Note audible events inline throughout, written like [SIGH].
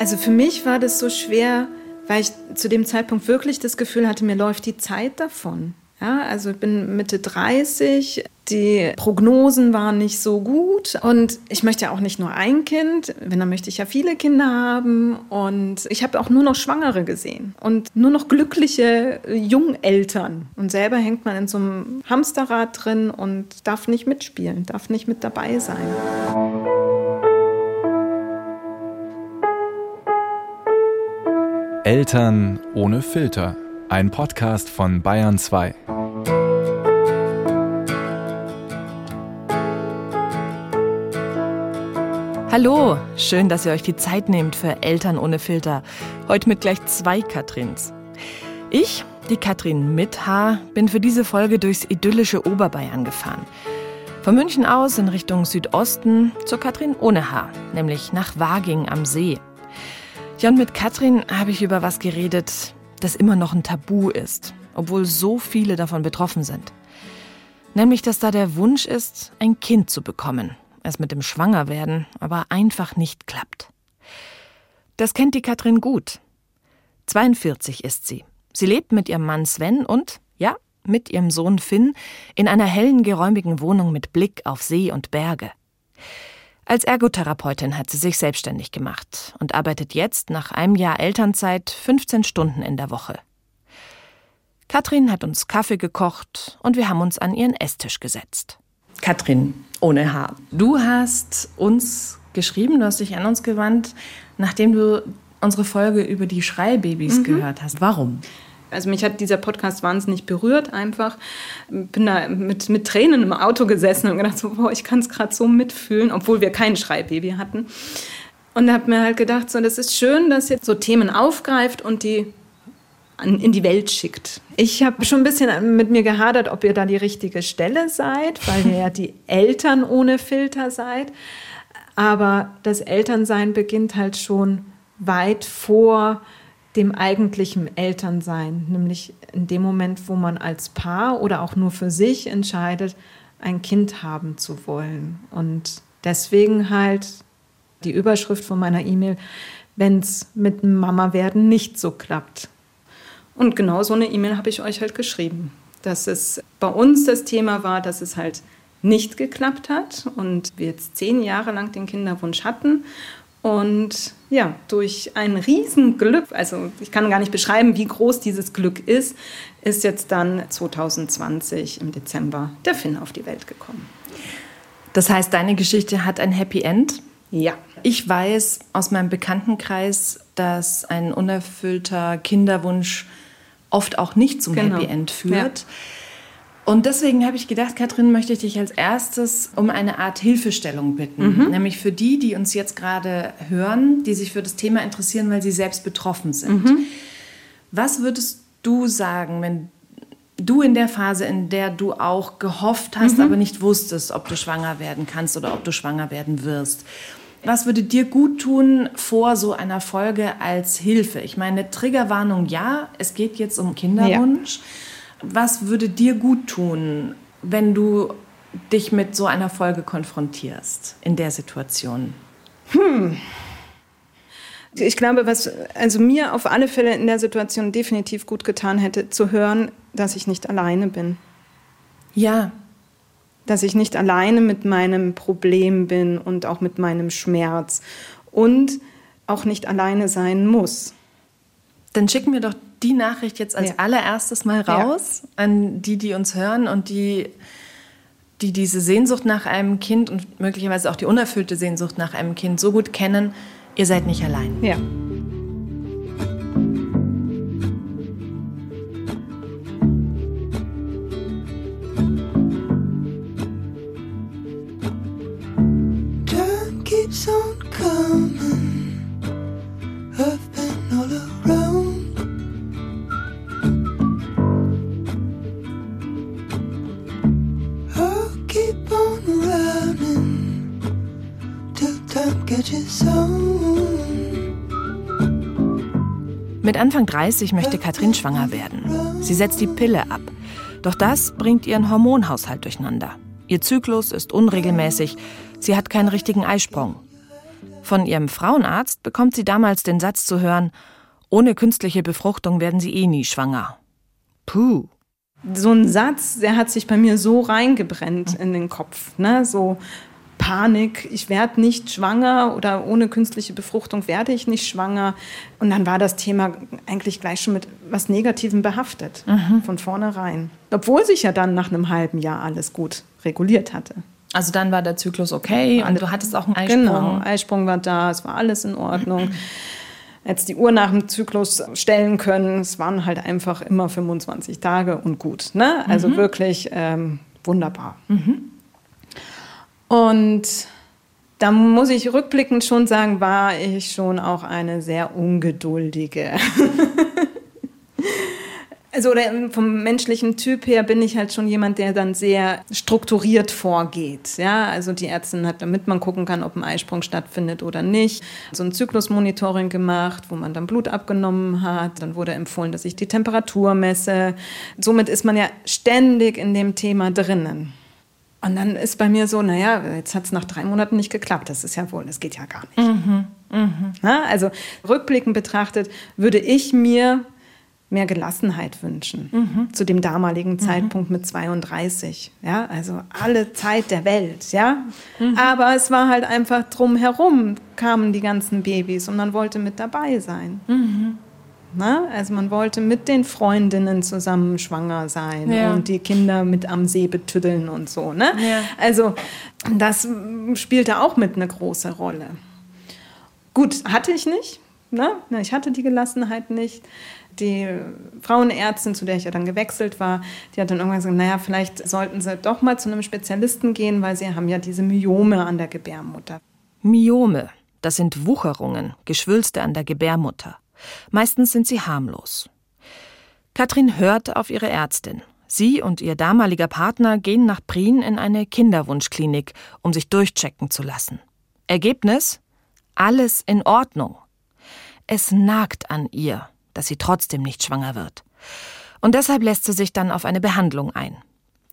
Also für mich war das so schwer, weil ich zu dem Zeitpunkt wirklich das Gefühl hatte, mir läuft die Zeit davon. Ja, also ich bin Mitte 30, die Prognosen waren nicht so gut und ich möchte ja auch nicht nur ein Kind, wenn dann möchte ich ja viele Kinder haben und ich habe auch nur noch Schwangere gesehen und nur noch glückliche Jungeltern und selber hängt man in so einem Hamsterrad drin und darf nicht mitspielen, darf nicht mit dabei sein. Eltern ohne Filter. Ein Podcast von Bayern 2. Hallo, schön, dass ihr euch die Zeit nehmt für Eltern ohne Filter. Heute mit gleich zwei Katrins. Ich, die Katrin mit Haar, bin für diese Folge durchs idyllische Oberbayern gefahren. Von München aus in Richtung Südosten zur Katrin ohne Haar, nämlich nach Waging am See. Ja, und mit Katrin habe ich über was geredet, das immer noch ein Tabu ist, obwohl so viele davon betroffen sind. Nämlich, dass da der Wunsch ist, ein Kind zu bekommen es mit dem Schwangerwerden aber einfach nicht klappt. Das kennt die Katrin gut. 42 ist sie. Sie lebt mit ihrem Mann Sven und, ja, mit ihrem Sohn Finn in einer hellen, geräumigen Wohnung mit Blick auf See und Berge. Als Ergotherapeutin hat sie sich selbstständig gemacht und arbeitet jetzt nach einem Jahr Elternzeit 15 Stunden in der Woche. Katrin hat uns Kaffee gekocht und wir haben uns an ihren Esstisch gesetzt. Katrin, ohne Haar. Du hast uns geschrieben, du hast dich an uns gewandt, nachdem du unsere Folge über die Schreibabys mhm. gehört hast. Warum? Also mich hat dieser Podcast wahnsinnig berührt einfach. Bin da mit, mit Tränen im Auto gesessen und gedacht, so, boah, ich kann es gerade so mitfühlen, obwohl wir kein Schreibbaby hatten. Und habe mir halt gedacht, so, das ist schön, dass ihr so Themen aufgreift und die in die Welt schickt. Ich habe schon ein bisschen mit mir gehadert, ob ihr da die richtige Stelle seid, weil ihr ja die [LAUGHS] Eltern ohne Filter seid. Aber das Elternsein beginnt halt schon weit vor dem eigentlichen Elternsein, nämlich in dem Moment, wo man als Paar oder auch nur für sich entscheidet, ein Kind haben zu wollen. Und deswegen halt die Überschrift von meiner E-Mail, wenn es mit Mama werden nicht so klappt. Und genau so eine E-Mail habe ich euch halt geschrieben, dass es bei uns das Thema war, dass es halt nicht geklappt hat und wir jetzt zehn Jahre lang den Kinderwunsch hatten. Und ja, durch ein Riesenglück, also ich kann gar nicht beschreiben, wie groß dieses Glück ist, ist jetzt dann 2020 im Dezember der Finn auf die Welt gekommen. Das heißt, deine Geschichte hat ein Happy End? Ja. Ich weiß aus meinem Bekanntenkreis, dass ein unerfüllter Kinderwunsch oft auch nicht zum genau. Happy End führt. Ja. Und deswegen habe ich gedacht, Katrin, möchte ich dich als erstes um eine Art Hilfestellung bitten. Mhm. Nämlich für die, die uns jetzt gerade hören, die sich für das Thema interessieren, weil sie selbst betroffen sind. Mhm. Was würdest du sagen, wenn du in der Phase, in der du auch gehofft hast, mhm. aber nicht wusstest, ob du schwanger werden kannst oder ob du schwanger werden wirst? Was würde dir gut tun vor so einer Folge als Hilfe? Ich meine, Triggerwarnung ja, es geht jetzt um Kinderwunsch. Ja. Was würde dir gut tun, wenn du dich mit so einer Folge konfrontierst in der Situation? Hm. Ich glaube, was also mir auf alle Fälle in der Situation definitiv gut getan hätte, zu hören, dass ich nicht alleine bin. Ja, dass ich nicht alleine mit meinem Problem bin und auch mit meinem Schmerz und auch nicht alleine sein muss. Dann schicken wir doch die Nachricht jetzt als ja. allererstes mal raus ja. an die, die uns hören und die, die diese Sehnsucht nach einem Kind und möglicherweise auch die unerfüllte Sehnsucht nach einem Kind so gut kennen. Ihr seid nicht allein. Ja. Anfang 30 möchte Katrin schwanger werden. Sie setzt die Pille ab. Doch das bringt ihren Hormonhaushalt durcheinander. Ihr Zyklus ist unregelmäßig. Sie hat keinen richtigen Eisprung. Von ihrem Frauenarzt bekommt sie damals den Satz zu hören, ohne künstliche Befruchtung werden sie eh nie schwanger. Puh. So ein Satz, der hat sich bei mir so reingebrennt in den Kopf. Ne? So Panik, ich werde nicht schwanger oder ohne künstliche Befruchtung werde ich nicht schwanger. Und dann war das Thema eigentlich gleich schon mit was Negativem behaftet, mhm. von vornherein. Obwohl sich ja dann nach einem halben Jahr alles gut reguliert hatte. Also dann war der Zyklus okay und du hattest auch einen Eisprung. Genau, Eisprung war da, es war alles in Ordnung. Jetzt die Uhr nach dem Zyklus stellen können. Es waren halt einfach immer 25 Tage und gut. Ne? Also mhm. wirklich ähm, wunderbar. Mhm. Und da muss ich rückblickend schon sagen, war ich schon auch eine sehr ungeduldige. [LAUGHS] Also vom menschlichen Typ her bin ich halt schon jemand, der dann sehr strukturiert vorgeht. Ja, also die Ärztin hat, damit man gucken kann, ob ein Eisprung stattfindet oder nicht, so ein Zyklusmonitoring gemacht, wo man dann Blut abgenommen hat. Dann wurde empfohlen, dass ich die Temperatur messe. Somit ist man ja ständig in dem Thema drinnen. Und dann ist bei mir so, naja, jetzt hat es nach drei Monaten nicht geklappt. Das ist ja wohl, das geht ja gar nicht. Mhm, mh. Na, also rückblickend betrachtet würde ich mir mehr Gelassenheit wünschen mhm. zu dem damaligen mhm. Zeitpunkt mit 32. Ja, also alle Zeit der Welt. Ja, mhm. aber es war halt einfach drumherum kamen die ganzen Babys und man wollte mit dabei sein. Na, also man wollte mit den Freundinnen zusammen schwanger sein ja. und die Kinder mit am See betüddeln und so. Ne? Ja. Also das spielte auch mit eine große Rolle. Gut, hatte ich nicht. Ne? Ich hatte die Gelassenheit nicht die Frauenärztin, zu der ich ja dann gewechselt war, die hat dann irgendwann gesagt, naja, vielleicht sollten Sie doch mal zu einem Spezialisten gehen, weil Sie haben ja diese Myome an der Gebärmutter. Myome, das sind Wucherungen, Geschwülste an der Gebärmutter. Meistens sind sie harmlos. Katrin hört auf ihre Ärztin. Sie und ihr damaliger Partner gehen nach Prien in eine Kinderwunschklinik, um sich durchchecken zu lassen. Ergebnis? Alles in Ordnung. Es nagt an ihr, dass sie trotzdem nicht schwanger wird. Und deshalb lässt sie sich dann auf eine Behandlung ein.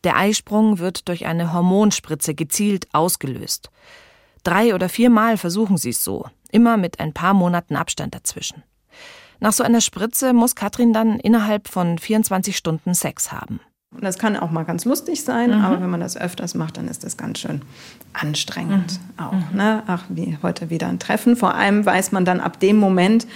Der Eisprung wird durch eine Hormonspritze gezielt ausgelöst. Drei oder viermal versuchen sie es so, immer mit ein paar Monaten Abstand dazwischen. Nach so einer Spritze muss Katrin dann innerhalb von 24 Stunden Sex haben. Das kann auch mal ganz lustig sein, mhm. aber wenn man das öfters macht, dann ist das ganz schön anstrengend mhm. auch. Mhm. Ne? Ach, wie heute wieder ein Treffen. Vor allem weiß man dann ab dem Moment,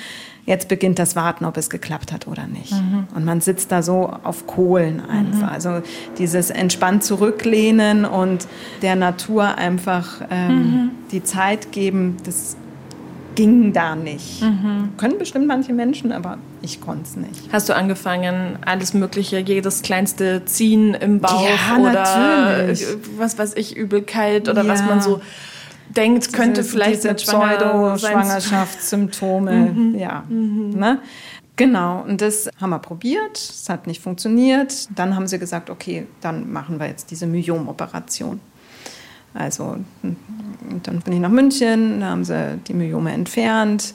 jetzt beginnt das Warten, ob es geklappt hat oder nicht. Mhm. Und man sitzt da so auf Kohlen einfach. Mhm. Also dieses entspannt zurücklehnen und der Natur einfach ähm, mhm. die Zeit geben, das ging da nicht. Mhm. Können bestimmt manche Menschen, aber ich konnte es nicht. Hast du angefangen, alles Mögliche, jedes kleinste Ziehen im Bauch ja, oder natürlich. was weiß ich, Übelkeit oder ja. was man so denkt, könnte diese, vielleicht diese Pseudo-Schwangerschaftssymptome. mhm. Ja. Mhm. Ne? Genau, und das haben wir probiert, es hat nicht funktioniert. Dann haben sie gesagt, okay, dann machen wir jetzt diese Myom-Operation. Also dann bin ich nach München, da haben sie die Myome entfernt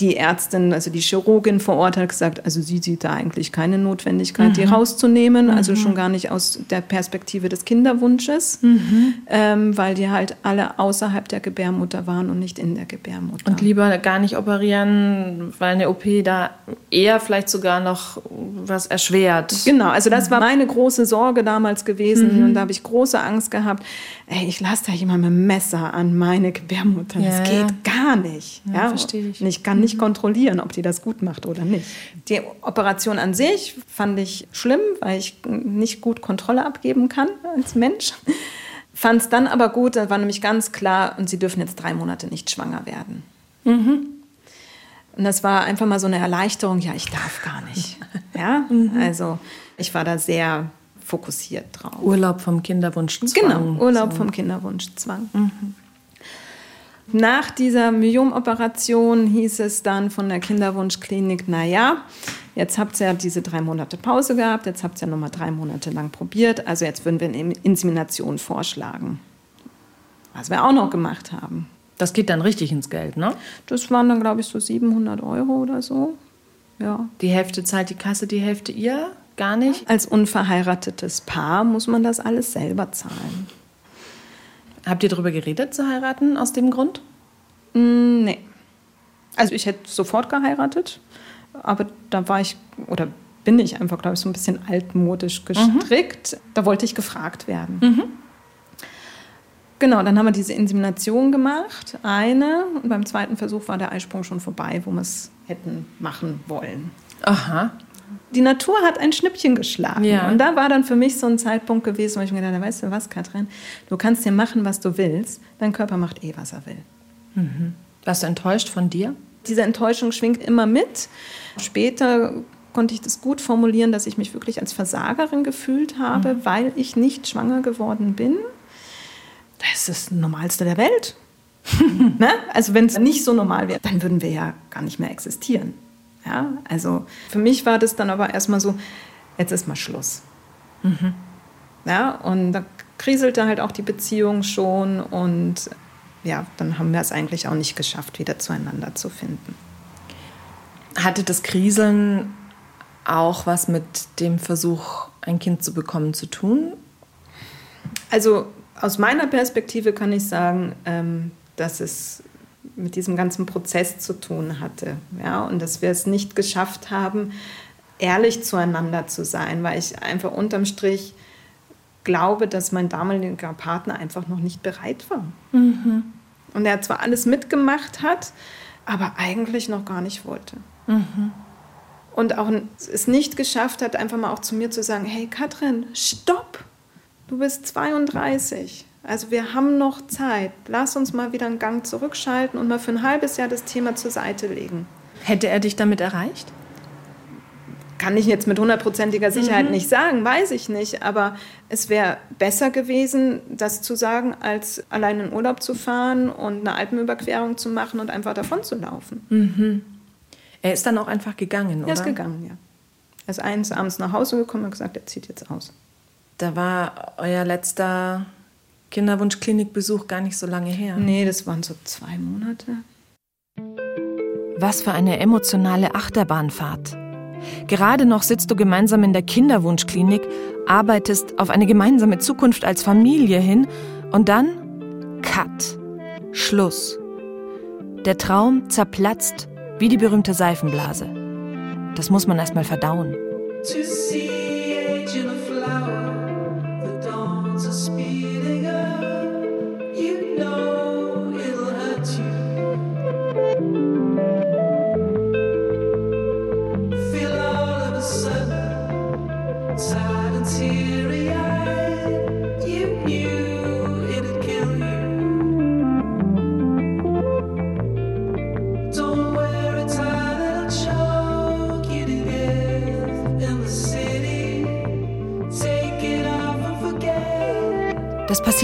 die Ärztin, also die Chirurgin vor Ort hat gesagt, also sie sieht da eigentlich keine Notwendigkeit, mhm. die rauszunehmen, also mhm. schon gar nicht aus der Perspektive des Kinderwunsches, mhm. ähm, weil die halt alle außerhalb der Gebärmutter waren und nicht in der Gebärmutter. Und lieber gar nicht operieren, weil eine OP da eher vielleicht sogar noch was erschwert. Genau, also das war meine große Sorge damals gewesen mhm. und da habe ich große Angst gehabt, ey, ich lasse da jemand mit dem Messer an meine Gebärmutter, ja, das geht ja. gar nicht. Ja, ja verstehe ich. Und ich kann nicht kontrollieren, ob die das gut macht oder nicht. Die Operation an sich fand ich schlimm, weil ich nicht gut Kontrolle abgeben kann als Mensch. Fand es dann aber gut, da war nämlich ganz klar, und sie dürfen jetzt drei Monate nicht schwanger werden. Mhm. Und das war einfach mal so eine Erleichterung, ja, ich darf gar nicht. [LAUGHS] Ja, mhm. also ich war da sehr fokussiert drauf. Urlaub vom Kinderwunschzwang. Genau, Urlaub so. vom Kinderwunschzwang. Mhm. Nach dieser Myom-Operation hieß es dann von der Kinderwunschklinik, naja, jetzt habt ihr ja diese drei Monate Pause gehabt, jetzt habt ihr ja nochmal drei Monate lang probiert, also jetzt würden wir eine Insemination vorschlagen. Was wir auch noch gemacht haben. Das geht dann richtig ins Geld, ne? Das waren dann, glaube ich, so 700 Euro oder so. Ja. Die Hälfte zahlt die Kasse, die Hälfte ihr? Gar nicht? Als unverheiratetes Paar muss man das alles selber zahlen. Habt ihr darüber geredet, zu heiraten aus dem Grund? Mm, Also ich hätte sofort geheiratet, aber da war ich oder bin ich einfach, glaube ich, so ein bisschen altmodisch gestrickt. Mhm. Da wollte ich gefragt werden. Mhm. Genau, dann haben wir diese Insemination gemacht, eine. Und beim zweiten Versuch war der Eisprung schon vorbei, wo wir es hätten machen wollen. Aha. Die Natur hat ein Schnippchen geschlagen. Ja. Und da war dann für mich so ein Zeitpunkt gewesen, wo ich mir gedacht habe, weißt du was, Katrin, du kannst dir machen, was du willst. Dein Körper macht eh, was er will. Mhm. Warst du enttäuscht von dir? Diese Enttäuschung schwingt immer mit. Später konnte ich das gut formulieren, dass ich mich wirklich als Versagerin gefühlt habe, mhm. weil ich nicht schwanger geworden bin. Das ist das Normalste der Welt. [LAUGHS] ne? Also wenn es nicht so normal wäre, dann würden wir ja gar nicht mehr existieren. Ja? Also für mich war das dann aber erstmal so, jetzt ist mal Schluss. Mhm. Ja, und da kriselte halt auch die Beziehung schon und ja, dann haben wir es eigentlich auch nicht geschafft, wieder zueinander zu finden. Hatte das Kriseln auch was mit dem Versuch, ein Kind zu bekommen, zu tun? Also aus meiner Perspektive kann ich sagen, ähm, dass es mit diesem ganzen Prozess zu tun hatte. Ja? Und dass wir es nicht geschafft haben, ehrlich zueinander zu sein, weil ich einfach unterm Strich glaube, dass mein damaliger Partner einfach noch nicht bereit war. Mhm. Und er zwar alles mitgemacht hat, aber eigentlich noch gar nicht wollte. Mhm. Und auch es nicht geschafft hat, einfach mal auch zu mir zu sagen, hey Katrin, stopp, du bist 32. Also wir haben noch Zeit. Lass uns mal wieder einen Gang zurückschalten und mal für ein halbes Jahr das Thema zur Seite legen. Hätte er dich damit erreicht? Kann ich jetzt mit hundertprozentiger Sicherheit mhm. nicht sagen, weiß ich nicht. Aber es wäre besser gewesen, das zu sagen, als allein in Urlaub zu fahren und eine Alpenüberquerung zu machen und einfach davon zu laufen. Mhm. Er ist dann auch einfach gegangen, oder? Er ist gegangen, ja. Er ist eines abends nach Hause gekommen und gesagt, er zieht jetzt aus. Da war euer letzter Kinderwunschklinikbesuch gar nicht so lange her. Nee, das waren so zwei Monate. Was für eine emotionale Achterbahnfahrt. Gerade noch sitzt du gemeinsam in der Kinderwunschklinik, arbeitest auf eine gemeinsame Zukunft als Familie hin und dann Cut. Schluss. Der Traum zerplatzt wie die berühmte Seifenblase. Das muss man erstmal verdauen.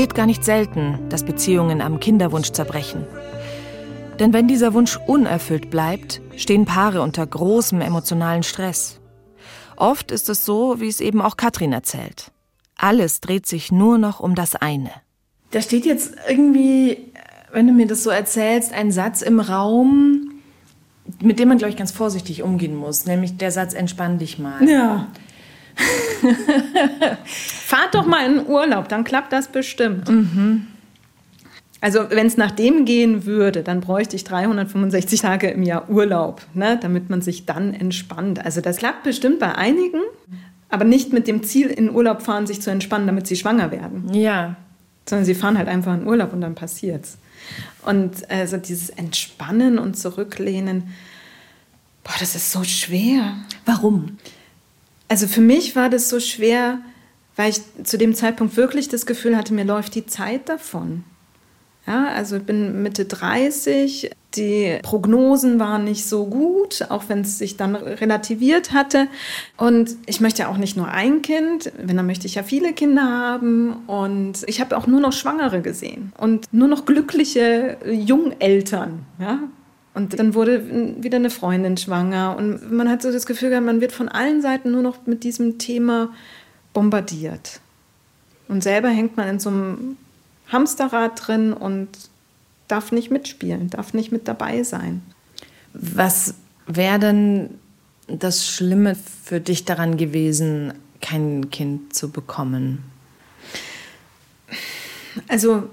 Passiert gar nicht selten, dass Beziehungen am Kinderwunsch zerbrechen. Denn wenn dieser Wunsch unerfüllt bleibt, stehen Paare unter großem emotionalen Stress. Oft ist es so, wie es eben auch Katrin erzählt. Alles dreht sich nur noch um das eine. Da steht jetzt irgendwie, wenn du mir das so erzählst, ein Satz im Raum, mit dem man, glaube ich, ganz vorsichtig umgehen muss, nämlich der Satz, entspann dich mal. Ja. [LAUGHS] Fahrt doch mal in Urlaub, dann klappt das bestimmt. Mhm. Also wenn es nach dem gehen würde, dann bräuchte ich 365 Tage im Jahr Urlaub, ne, damit man sich dann entspannt. Also das klappt bestimmt bei einigen, aber nicht mit dem Ziel, in Urlaub fahren, sich zu entspannen, damit sie schwanger werden. Ja. Sondern sie fahren halt einfach in Urlaub und dann passiert's. Und also dieses Entspannen und Zurücklehnen, boah, das ist so schwer. Warum? Also für mich war das so schwer, weil ich zu dem Zeitpunkt wirklich das Gefühl hatte, mir läuft die Zeit davon. Ja, also ich bin Mitte 30, die Prognosen waren nicht so gut, auch wenn es sich dann relativiert hatte. Und ich möchte ja auch nicht nur ein Kind, wenn dann möchte ich ja viele Kinder haben. Und ich habe auch nur noch Schwangere gesehen und nur noch glückliche Jungeltern. Ja? Und dann wurde wieder eine Freundin schwanger. Und man hat so das Gefühl gehabt, man wird von allen Seiten nur noch mit diesem Thema bombardiert. Und selber hängt man in so einem Hamsterrad drin und darf nicht mitspielen, darf nicht mit dabei sein. Was wäre denn das Schlimme für dich daran gewesen, kein Kind zu bekommen? Also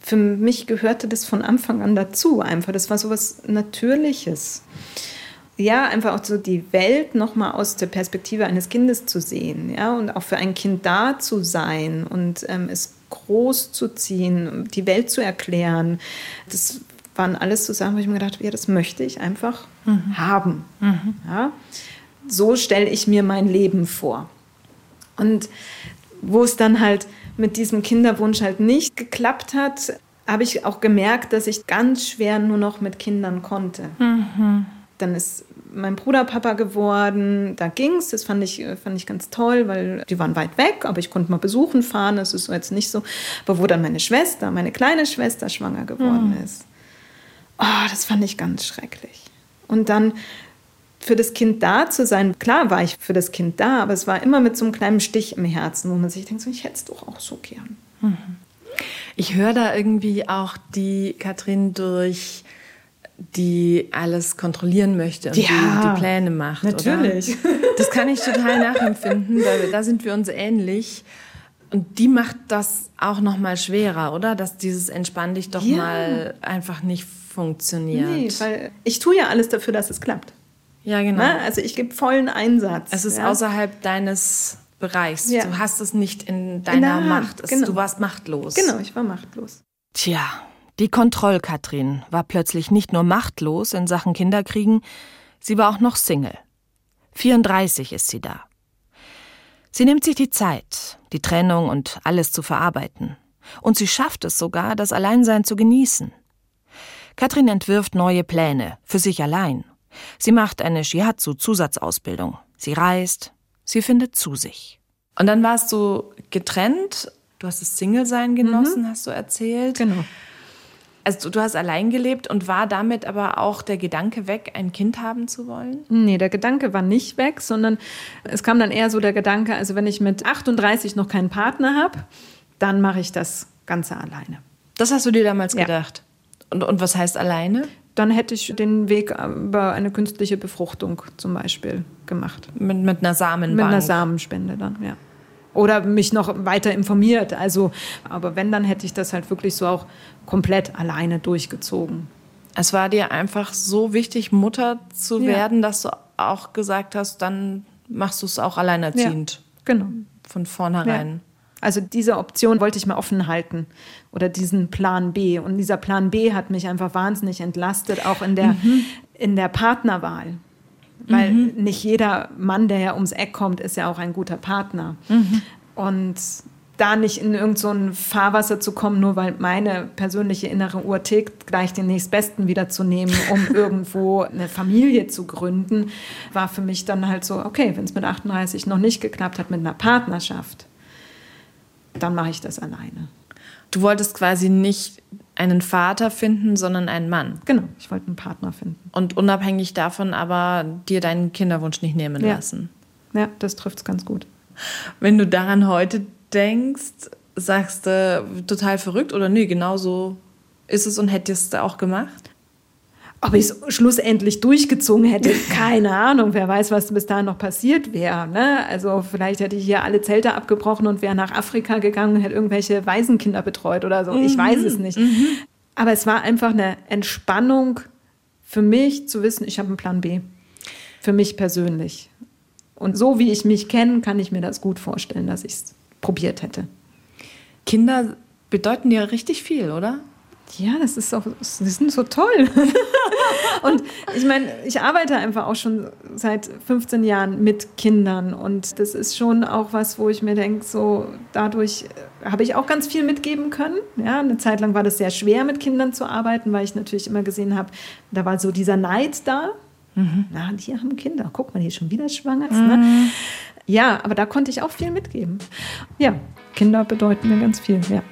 für mich gehörte das von Anfang an dazu. Einfach, das war so was Natürliches. Ja, einfach auch so die Welt nochmal aus der Perspektive eines Kindes zu sehen, ja, und auch für ein Kind da zu sein und ähm, es groß zu ziehen, die Welt zu erklären. Das waren alles so Sachen, wo ich mir gedacht habe, ja, das möchte ich einfach mhm. haben. Mhm. Ja? So stelle ich mir mein Leben vor. Und wo es dann halt mit diesem Kinderwunsch halt nicht geklappt hat, habe ich auch gemerkt, dass ich ganz schwer nur noch mit Kindern konnte. Mhm. Dann ist mein Bruder Papa geworden, da ging es, das fand ich, fand ich ganz toll, weil die waren weit weg, aber ich konnte mal besuchen fahren, das ist jetzt nicht so. Aber wo dann meine Schwester, meine kleine Schwester schwanger geworden mhm. ist, oh, das fand ich ganz schrecklich. Und dann für das Kind da zu sein. Klar war ich für das Kind da, aber es war immer mit so einem kleinen Stich im Herzen, wo man sich denkt, so, ich hätte es doch auch so gern. Mhm. Ich höre da irgendwie auch die Katrin durch die alles kontrollieren möchte und ja, die, die, Pläne macht. Natürlich. Oder? [LAUGHS] Das kann ich total nachempfinden, weil da sind wir uns ähnlich. Und die macht das auch noch mal schwerer, oder? Dass dieses Entspann dich doch ja. mal einfach nicht funktioniert. Nee, weil ich tue ja alles dafür, dass es klappt. Ja, genau. Na, also ich gebe vollen Einsatz. Es ist ja. außerhalb deines Bereichs. Ja. Du hast es nicht in deiner in Macht. Es, genau. Du warst machtlos. Genau, ich war machtlos. Tja, die Kontroll-Katrin war plötzlich nicht nur machtlos in Sachen Kinderkriegen, sie war auch noch Single. 34 ist sie da. Sie nimmt sich die Zeit, die Trennung und alles zu verarbeiten. Und sie schafft es sogar, das Alleinsein zu genießen. Katrin entwirft neue Pläne, für sich allein Sie macht eine Shiatsu-Zusatzausbildung. Sie reist, sie findet zu sich. Und dann warst du getrennt, du hast das Single-Sein genossen, mhm. hast du erzählt. Genau. Also du hast allein gelebt und war damit aber auch der Gedanke weg, ein Kind haben zu wollen? Nee, der Gedanke war nicht weg, sondern es kam dann eher so der Gedanke, also wenn ich mit 38 noch keinen Partner habe, dann mache ich das Ganze alleine. Das hast du dir damals ja. gedacht? Und, und was heißt alleine? Dann hätte ich den Weg über eine künstliche Befruchtung zum Beispiel gemacht. Mit, mit einer Samenbank? Mit einer Samenspende dann, ja. Oder mich noch weiter informiert. Also, aber wenn, dann hätte ich das halt wirklich so auch komplett alleine durchgezogen. Es war dir einfach so wichtig, Mutter zu ja. werden, dass du auch gesagt hast, dann machst du es auch alleinerziehend. Ja, genau. Von vornherein. Ja. Also diese Option wollte ich mal offen halten oder diesen Plan B. Und dieser Plan B hat mich einfach wahnsinnig entlastet, auch in der, mhm. in der Partnerwahl. Weil mhm. nicht jeder Mann, der ja ums Eck kommt, ist ja auch ein guter Partner. Mhm. Und da nicht in irgendein so Fahrwasser zu kommen, nur weil meine persönliche innere Uhr tickt, gleich den nächstbesten wiederzunehmen, um [LAUGHS] irgendwo eine Familie zu gründen, war für mich dann halt so, okay, wenn es mit 38 noch nicht geklappt hat mit einer Partnerschaft, dann mache ich das alleine. Du wolltest quasi nicht einen Vater finden, sondern einen Mann. Genau, ich wollte einen Partner finden. Und unabhängig davon aber dir deinen Kinderwunsch nicht nehmen ja. lassen. Ja, das trifft es ganz gut. Wenn du daran heute denkst, sagst du total verrückt oder nee, genau so ist es und hättest du auch gemacht? Ob ich es schlussendlich durchgezogen hätte, [LAUGHS] keine Ahnung. Wer weiß, was bis dahin noch passiert wäre. Ne? Also vielleicht hätte ich hier alle Zelte abgebrochen und wäre nach Afrika gegangen und hätte irgendwelche Waisenkinder betreut oder so. Mhm. Ich weiß es nicht. Mhm. Aber es war einfach eine Entspannung für mich zu wissen, ich habe einen Plan B. Für mich persönlich. Und so wie ich mich kenne, kann ich mir das gut vorstellen, dass ich es probiert hätte. Kinder bedeuten dir richtig viel, oder? Ja, das ist auch, sie sind so toll. [LAUGHS] und ich meine, ich arbeite einfach auch schon seit 15 Jahren mit Kindern und das ist schon auch was, wo ich mir denke, so dadurch habe ich auch ganz viel mitgeben können. Ja, eine Zeit lang war das sehr schwer, mit Kindern zu arbeiten, weil ich natürlich immer gesehen habe, da war so dieser Neid da. Mhm. Na, die haben Kinder. Guck mal, die ist schon wieder schwanger. Ne? Mhm. Ne? Ja, aber da konnte ich auch viel mitgeben. Ja, Kinder bedeuten mir ganz viel, ja.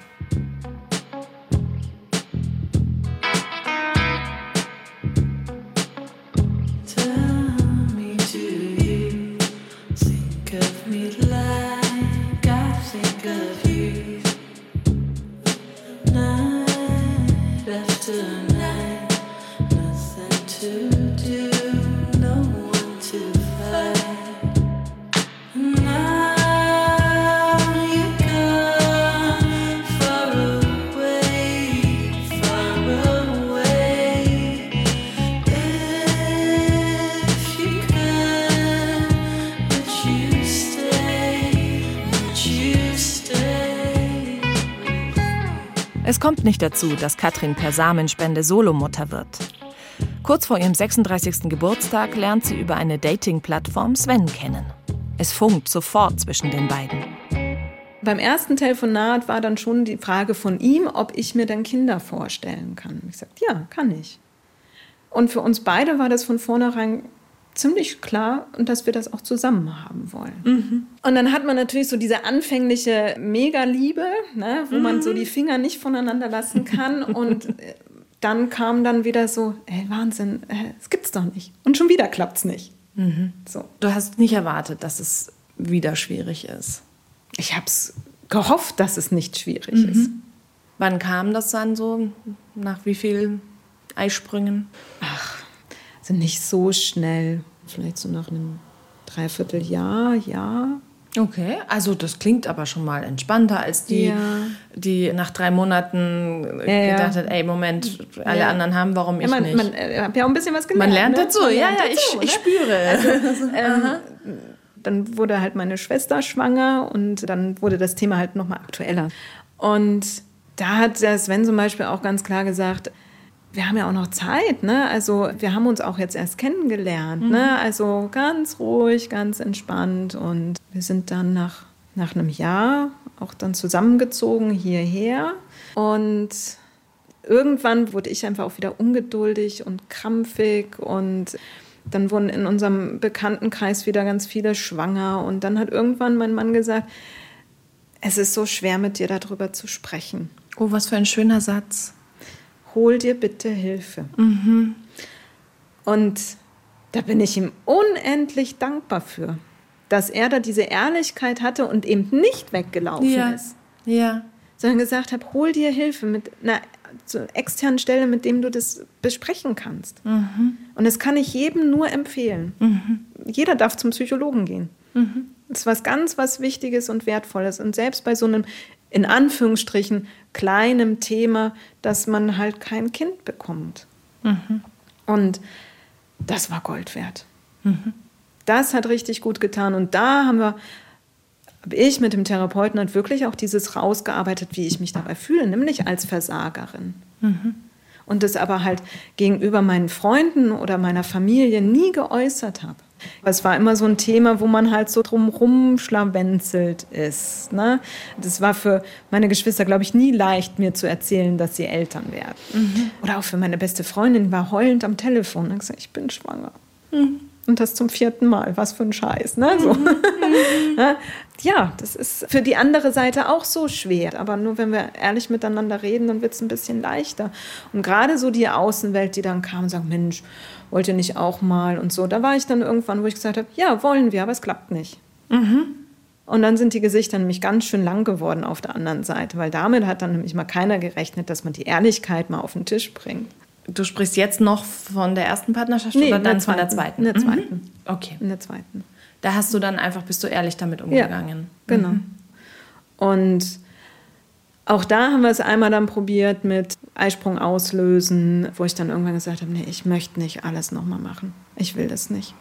Es kommt nicht dazu, dass Katrin per Samenspende Solomutter wird. Kurz vor ihrem 36. Geburtstag lernt sie über eine Dating-Plattform Sven kennen. Es funkt sofort zwischen den beiden. Beim ersten Telefonat war dann schon die Frage von ihm, ob ich mir dann Kinder vorstellen kann. Ich sagte, ja, kann ich. Und für uns beide war das von vornherein ziemlich klar und dass wir das auch zusammen haben wollen. Mhm. Und dann hat man natürlich so diese anfängliche Mega-Liebe, ne, wo mhm. man so die Finger nicht voneinander lassen kann. [LAUGHS] und äh, dann kam dann wieder so, ey, Wahnsinn, äh, es gibt's doch nicht. Und schon wieder klappt's nicht. Mhm. So. Du hast nicht erwartet, dass es wieder schwierig ist. Ich habe es gehofft, dass es nicht schwierig mhm. ist. Wann kam das dann so? Nach wie vielen Eisprüngen? Ach, also nicht so schnell. Vielleicht so nach einem Dreivierteljahr, ja. Okay, also das klingt aber schon mal entspannter als die, ja. die nach drei Monaten ja, gedacht hat, ey, Moment, alle anderen haben, warum ich man, nicht? Man äh, hat ja auch ein bisschen was gelernt. Man lernt ne? dazu, man ja, ja, ich, ne? ich spüre. Also, [LAUGHS] ähm, dann wurde halt meine Schwester schwanger und dann wurde das Thema halt nochmal aktueller. Und da hat der Sven zum Beispiel auch ganz klar gesagt, wir haben ja auch noch Zeit, ne? Also wir haben uns auch jetzt erst kennengelernt, ne? mhm. ne? Also ganz ruhig, ganz entspannt und wir sind dann nach, nach einem Jahr auch dann zusammengezogen hierher und irgendwann wurde ich einfach auch wieder ungeduldig und krampfig und dann wurden in unserem Bekanntenkreis wieder ganz viele schwanger und dann hat irgendwann mein Mann gesagt, es ist so schwer mit dir darüber zu sprechen. Oh, was für ein schöner Satz hol dir bitte Hilfe. Mhm. Und da bin ich ihm unendlich dankbar für, dass er da diese Ehrlichkeit hatte und eben nicht weggelaufen ja. ist. Ja. Sondern gesagt hat, hol dir Hilfe mit einer externen Stelle, mit dem du das besprechen kannst. Mhm. Und das kann ich jedem nur empfehlen. Mhm. Jeder darf zum Psychologen gehen. Mhm. Das ist was ganz was Wichtiges und Wertvolles. Und selbst bei so einem in Anführungsstrichen kleinem Thema, dass man halt kein Kind bekommt. Mhm. Und das war Gold wert. Mhm. Das hat richtig gut getan. Und da haben wir, habe ich mit dem Therapeuten halt wirklich auch dieses rausgearbeitet, wie ich mich dabei fühle, nämlich als Versagerin. Mhm. Und das aber halt gegenüber meinen Freunden oder meiner Familie nie geäußert habe. Es war immer so ein Thema, wo man halt so drumrum schlawenzelt ist. Ne? Das war für meine Geschwister, glaube ich, nie leicht, mir zu erzählen, dass sie Eltern werden. Mhm. Oder auch für meine beste Freundin, die war heulend am Telefon und gesagt, ich bin schwanger. Mhm. Und das zum vierten Mal. Was für ein Scheiß. Ne? So. Mhm. [LAUGHS] ja, das ist für die andere Seite auch so schwer. Aber nur wenn wir ehrlich miteinander reden, dann wird es ein bisschen leichter. Und gerade so die Außenwelt, die dann kam und sagt, Mensch, wollt ihr nicht auch mal und so. Da war ich dann irgendwann, wo ich gesagt habe, ja, wollen wir, aber es klappt nicht. Mhm. Und dann sind die Gesichter nämlich ganz schön lang geworden auf der anderen Seite, weil damit hat dann nämlich mal keiner gerechnet, dass man die Ehrlichkeit mal auf den Tisch bringt. Du sprichst jetzt noch von der ersten Partnerschaft nee, oder dann von der zweiten? In der zweiten. Mhm. Okay. In der zweiten. Da hast du dann einfach, bist du ehrlich damit umgegangen. Ja, genau. Mhm. Und auch da haben wir es einmal dann probiert mit Eisprung auslösen, wo ich dann irgendwann gesagt habe, nee, ich möchte nicht alles nochmal machen. Ich will das nicht.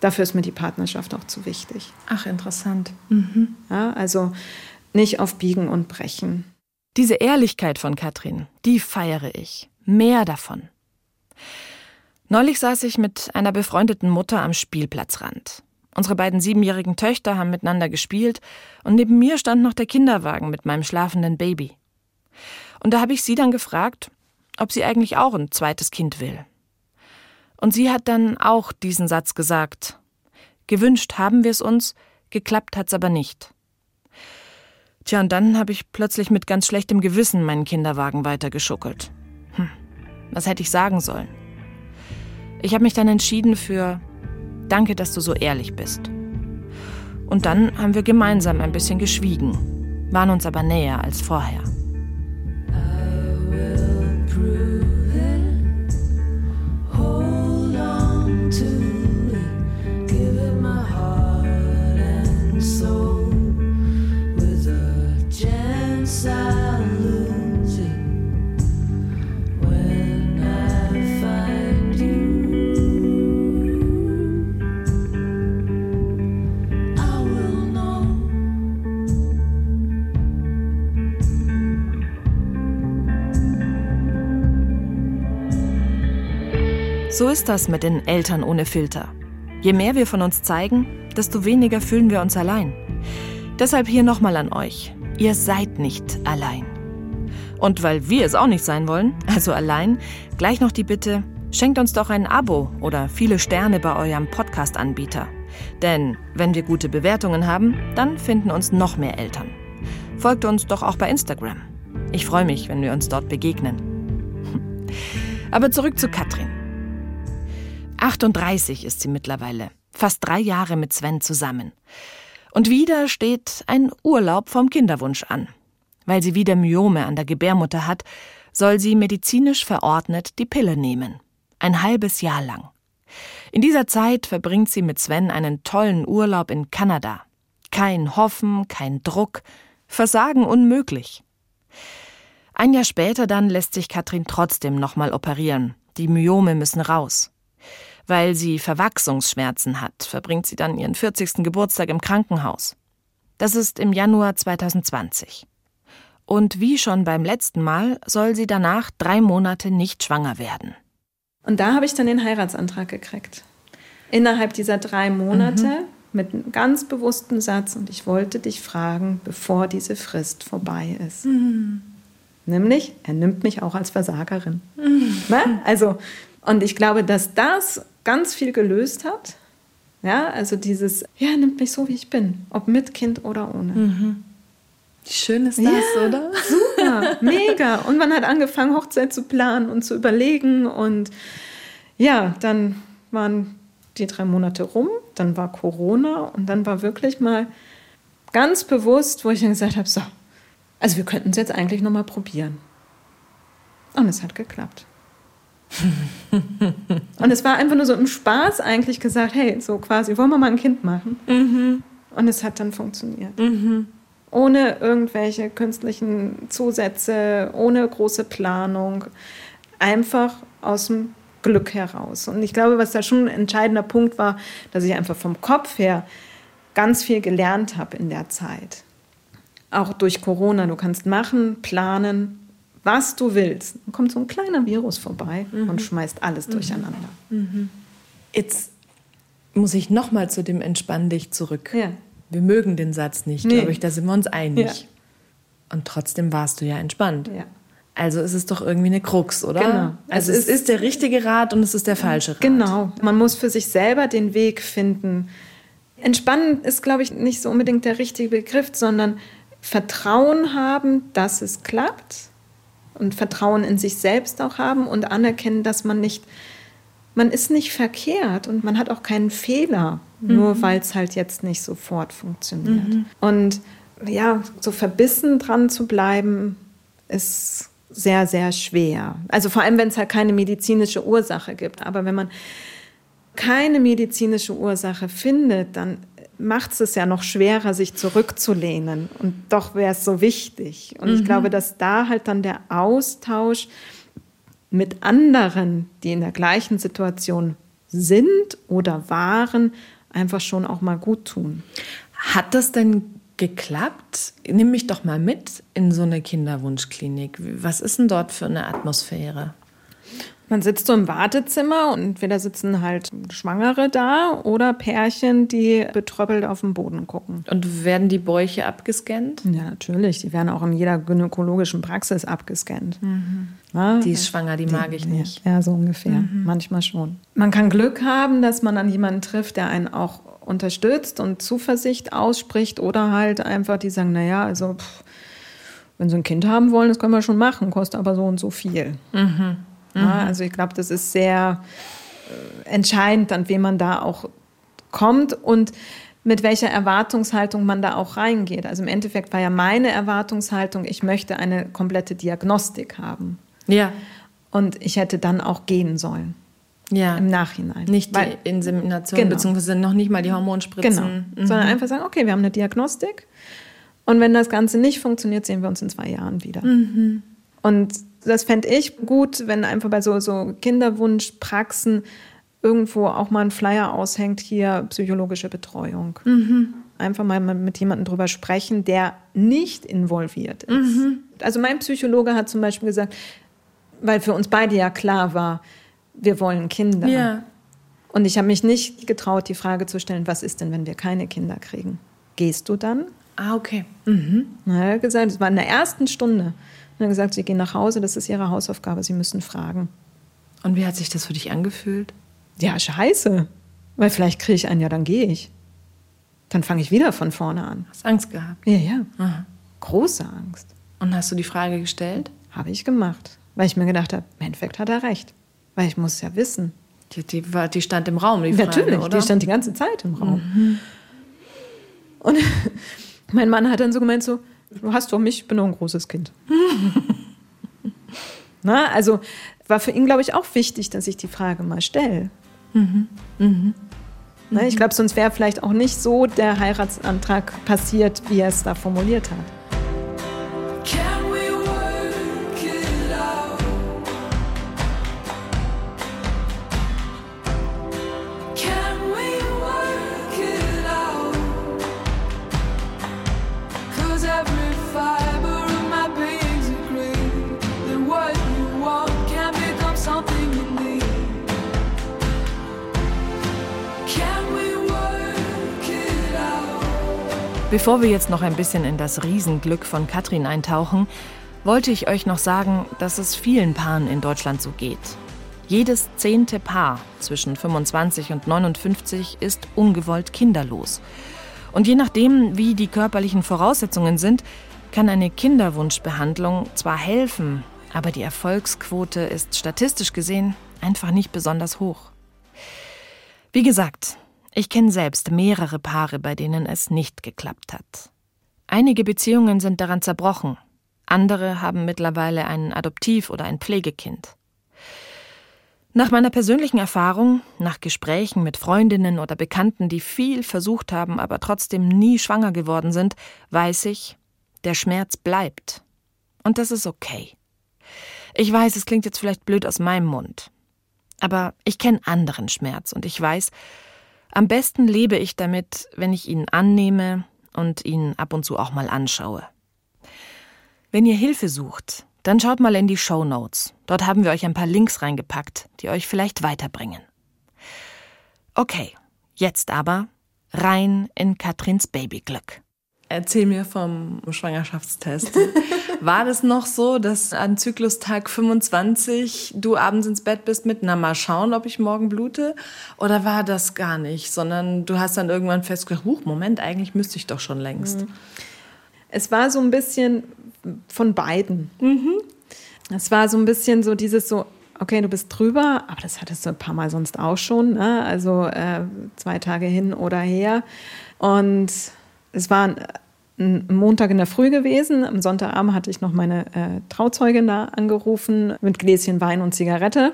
Dafür ist mir die Partnerschaft auch zu wichtig. Ach, interessant. Mhm. Ja, also nicht auf Biegen und Brechen. Diese Ehrlichkeit von Katrin, die feiere ich. Mehr davon. Neulich saß ich mit einer befreundeten Mutter am Spielplatzrand. Unsere beiden siebenjährigen Töchter haben miteinander gespielt und neben mir stand noch der Kinderwagen mit meinem schlafenden Baby. Und da habe ich sie dann gefragt, ob sie eigentlich auch ein zweites Kind will. Und sie hat dann auch diesen Satz gesagt. Gewünscht haben wir es uns, geklappt hat's aber nicht. Tja, und dann habe ich plötzlich mit ganz schlechtem Gewissen meinen Kinderwagen weitergeschuckelt. Hm, was hätte ich sagen sollen? Ich habe mich dann entschieden für Danke, dass du so ehrlich bist. Und dann haben wir gemeinsam ein bisschen geschwiegen, waren uns aber näher als vorher. Hold on to So ist das mit den Eltern ohne Filter. Je mehr wir von uns zeigen, desto weniger fühlen wir uns allein. Deshalb hier nochmal an euch. Ihr seid nicht allein. Und weil wir es auch nicht sein wollen, [LAUGHS] also allein, gleich noch die Bitte, schenkt uns doch ein Abo oder viele Sterne bei eurem Podcast-Anbieter. Denn wenn wir gute Bewertungen haben, dann finden uns noch mehr Eltern. Folgt uns doch auch bei Instagram. Ich freue mich, wenn wir uns dort begegnen. [LAUGHS] Aber zurück zu Katrin. 38 ist sie mittlerweile, fast drei Jahre mit Sven zusammen. Und wieder steht ein Urlaub vom Kinderwunsch an. Weil sie wieder Myome an der Gebärmutter hat, soll sie medizinisch verordnet die Pille nehmen. Ein halbes Jahr lang. In dieser Zeit verbringt sie mit Sven einen tollen Urlaub in Kanada. Kein Hoffen, kein Druck, Versagen unmöglich. Ein Jahr später dann lässt sich Katrin trotzdem nochmal operieren. Die Myome müssen raus. Weil sie Verwachsungsschmerzen hat, verbringt sie dann ihren 40. Geburtstag im Krankenhaus. Das ist im Januar 2020. Und wie schon beim letzten Mal soll sie danach drei Monate nicht schwanger werden. Und da habe ich dann den Heiratsantrag gekriegt. Innerhalb dieser drei Monate mhm. mit einem ganz bewussten Satz. Und ich wollte dich fragen, bevor diese Frist vorbei ist. Mhm. Nämlich, er nimmt mich auch als Versagerin. Mhm. Ne? Also, und ich glaube, dass das ganz viel gelöst hat. Ja, also dieses, ja, nimmt mich so, wie ich bin, ob mit Kind oder ohne. Mhm. Schön ist das, ja, oder? Super, mega. Und man hat angefangen, Hochzeit zu planen und zu überlegen. Und ja, dann waren die drei Monate rum, dann war Corona und dann war wirklich mal ganz bewusst, wo ich dann gesagt habe, so, also wir könnten es jetzt eigentlich nochmal probieren. Und es hat geklappt. Und es war einfach nur so im Spaß eigentlich gesagt, hey, so quasi, wollen wir mal ein Kind machen? Mhm. Und es hat dann funktioniert. Mhm ohne irgendwelche künstlichen Zusätze, ohne große Planung, einfach aus dem Glück heraus. Und ich glaube, was da schon ein entscheidender Punkt war, dass ich einfach vom Kopf her ganz viel gelernt habe in der Zeit. Auch durch Corona. Du kannst machen, planen, was du willst. Dann kommt so ein kleiner Virus vorbei mhm. und schmeißt alles mhm. durcheinander. Mhm. Jetzt muss ich nochmal zu dem Entspann dich zurück. Ja. Wir mögen den Satz nicht, nee. glaube ich, da sind wir uns einig. Ja. Und trotzdem warst du ja entspannt. Ja. Also ist es doch irgendwie eine Krux, oder? Genau. Also es, es ist, ist der richtige Rat und es ist der falsche Rat. Genau. Man muss für sich selber den Weg finden. Entspannen ist, glaube ich, nicht so unbedingt der richtige Begriff, sondern Vertrauen haben, dass es klappt und Vertrauen in sich selbst auch haben und anerkennen, dass man nicht, man ist nicht verkehrt und man hat auch keinen Fehler mhm. nur weil es halt jetzt nicht sofort funktioniert. Mhm. Und ja, so verbissen dran zu bleiben, ist sehr, sehr schwer. Also vor allem, wenn es halt keine medizinische Ursache gibt. Aber wenn man keine medizinische Ursache findet, dann macht es ja noch schwerer, sich zurückzulehnen. Und doch wäre es so wichtig. Und mhm. ich glaube, dass da halt dann der Austausch mit anderen, die in der gleichen Situation sind oder waren, einfach schon auch mal gut tun. Hat das denn geklappt? Nimm mich doch mal mit in so eine Kinderwunschklinik. Was ist denn dort für eine Atmosphäre? Man sitzt so im Wartezimmer und entweder sitzen halt Schwangere da oder Pärchen, die betröppelt auf den Boden gucken. Und werden die Bäuche abgescannt? Ja, natürlich. Die werden auch in jeder gynäkologischen Praxis abgescannt. Mhm. Ja, die ist schwanger, die, die, mag ich nicht. Ja, so ungefähr. Mhm. Manchmal schon. Man kann Glück haben, dass man an jemanden trifft, der einen auch unterstützt und Zuversicht ausspricht oder halt einfach die sagen, naja, also pff, wenn sie ein Kind haben wollen, das können wir schon machen, kostet aber so und so viel. Mhm. Mhm. Ja, also ich glaube, das ist sehr äh, entscheidend, an wen man da auch kommt und mit welcher Erwartungshaltung man da auch reingeht. Also im Endeffekt war ja meine Erwartungshaltung, ich möchte eine komplette Diagnostik haben. Ja. Und ich hätte dann auch gehen sollen. Ja. Im Nachhinein. Nicht Weil, die Insemination, genau. beziehungsweise noch nicht mal die Hormonspritzen. Genau. Mhm. Sondern einfach sagen, okay, wir haben eine Diagnostik. Und wenn das Ganze nicht funktioniert, sehen wir uns in zwei Jahren wieder. Mhm. Und das fände ich gut, wenn einfach bei so, so Kinderwunschpraxen irgendwo auch mal ein Flyer aushängt, hier psychologische Betreuung. Mhm. Einfach mal mit jemandem drüber sprechen, der nicht involviert ist. Mhm. Also mein Psychologe hat zum Beispiel gesagt, weil für uns beide ja klar war, wir wollen Kinder. Ja. Und ich habe mich nicht getraut, die Frage zu stellen, was ist denn, wenn wir keine Kinder kriegen? Gehst du dann? Ah, okay. Mhm. Na, er hat gesagt, es war in der ersten Stunde. Und hat gesagt, Sie gehen nach Hause, das ist Ihre Hausaufgabe, Sie müssen fragen. Und wie hat sich das für dich angefühlt? Ja, scheiße. Weil vielleicht kriege ich einen, ja, dann gehe ich. Dann fange ich wieder von vorne an. Hast Angst gehabt? Ja, ja. Aha. Große Angst. Und hast du die Frage gestellt? Habe ich gemacht. Weil ich mir gedacht habe, im Endeffekt hat er recht. Weil ich muss ja wissen. Die, die, war, die stand im Raum, die Frage, Natürlich, oder? die stand die ganze Zeit im Raum. Und [LAUGHS] mein Mann hat dann so gemeint, so, du hast doch mich, ich bin doch ein großes Kind. [LAUGHS] Na, also war für ihn, glaube ich, auch wichtig, dass ich die Frage mal stelle. Na, ich glaube, sonst wäre vielleicht auch nicht so der Heiratsantrag passiert, wie er es da formuliert hat. Bevor wir jetzt noch ein bisschen in das Riesenglück von Katrin eintauchen, wollte ich euch noch sagen, dass es vielen Paaren in Deutschland so geht. Jedes zehnte Paar zwischen 25 und 59 ist ungewollt kinderlos. Und je nachdem, wie die körperlichen Voraussetzungen sind, kann eine Kinderwunschbehandlung zwar helfen, aber die Erfolgsquote ist statistisch gesehen einfach nicht besonders hoch. Wie gesagt, ich kenne selbst mehrere Paare, bei denen es nicht geklappt hat. Einige Beziehungen sind daran zerbrochen, andere haben mittlerweile ein Adoptiv- oder ein Pflegekind. Nach meiner persönlichen Erfahrung, nach Gesprächen mit Freundinnen oder Bekannten, die viel versucht haben, aber trotzdem nie schwanger geworden sind, weiß ich, der Schmerz bleibt. Und das ist okay. Ich weiß, es klingt jetzt vielleicht blöd aus meinem Mund. Aber ich kenne anderen Schmerz und ich weiß, am besten lebe ich damit, wenn ich ihn annehme und ihn ab und zu auch mal anschaue. Wenn ihr Hilfe sucht, dann schaut mal in die Show Notes. Dort haben wir euch ein paar Links reingepackt, die euch vielleicht weiterbringen. Okay, jetzt aber rein in Katrins Babyglück. Erzähl mir vom Schwangerschaftstest. [LAUGHS] War das noch so, dass an Zyklustag 25 du abends ins Bett bist mit, na mal schauen, ob ich morgen blute? Oder war das gar nicht, sondern du hast dann irgendwann festgestellt, huch, Moment, eigentlich müsste ich doch schon längst. Es war so ein bisschen von beiden. Es war so ein bisschen so dieses so, okay, du bist drüber, aber das hattest du ein paar Mal sonst auch schon, ne? also äh, zwei Tage hin oder her. Und es war Montag in der Früh gewesen. Am Sonntagabend hatte ich noch meine äh, Trauzeugin da angerufen mit Gläschen Wein und Zigarette.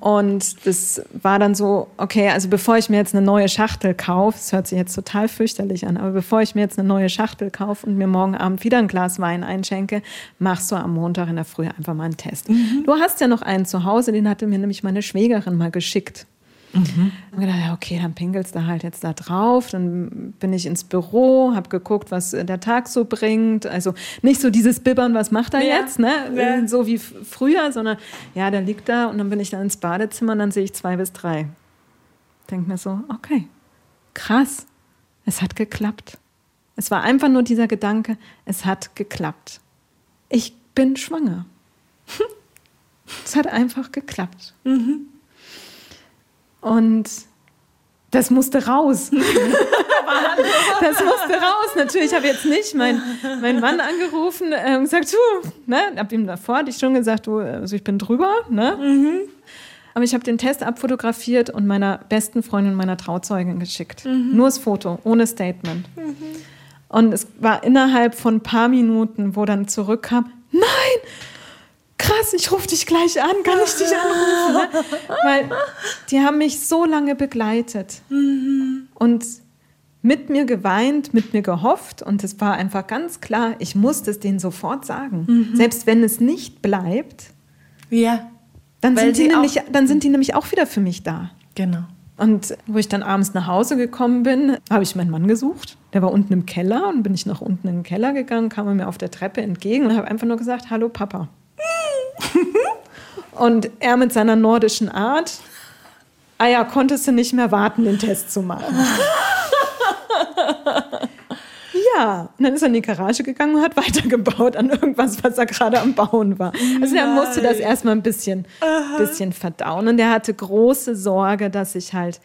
Und das war dann so, okay, also bevor ich mir jetzt eine neue Schachtel kaufe, das hört sich jetzt total fürchterlich an, aber bevor ich mir jetzt eine neue Schachtel kaufe und mir morgen Abend wieder ein Glas Wein einschenke, machst du am Montag in der Früh einfach mal einen Test. Du hast ja noch einen zu Hause, den hatte mir nämlich meine Schwägerin mal geschickt. Mhm. Und gedacht, ja, okay, dann pinkelst du halt jetzt da drauf. Dann bin ich ins Büro, habe geguckt, was der Tag so bringt. Also nicht so dieses Bibbern, was macht er Ja. jetzt, ne? Ja. So wie früher, sondern ja, der liegt da und dann bin ich dann ins Badezimmer und dann sehe ich zwei bis drei. Denk mir so, okay, krass, es hat geklappt. Es war einfach nur dieser Gedanke, es hat geklappt. Ich bin schwanger. [LAUGHS] es hat einfach geklappt. Und das musste raus. [LAUGHS] das musste raus. Natürlich habe ich jetzt nicht meinen mein Mann angerufen und gesagt, du, ne, hab ihm davor hatte ich schon gesagt, du, also ich bin drüber, ne? Aber ich habe den Test abfotografiert und meiner besten Freundin, meiner Trauzeugin geschickt. Nur das Foto, ohne Statement. Und es war innerhalb von ein paar Minuten, wo dann zurückkam, nein, krass, ich rufe dich gleich an, kann ich dich anrufen? Ne? Weil die haben mich so lange begleitet und mit mir geweint, mit mir gehofft und es war einfach ganz klar, ich musste es denen sofort sagen. Selbst wenn es nicht bleibt, Ja, dann Weil sind, die nämlich, dann sind die nämlich auch wieder für mich da. genau. Und wo ich dann abends nach Hause gekommen bin, habe ich meinen Mann gesucht. Der war unten im Keller und bin ich nach unten in den Keller gegangen, kam er mir auf der Treppe entgegen und habe einfach nur gesagt, hallo Papa. [LAUGHS] Und er mit seiner nordischen Art, ah ja, konntest du nicht mehr warten, den Test zu machen. [LAUGHS] Ja, und dann ist er in die Garage gegangen und hat [LAUGHS] weitergebaut an irgendwas, was er gerade am Bauen war. Also er musste das erstmal ein bisschen, bisschen verdauen. Und er hatte große Sorge, dass ich halt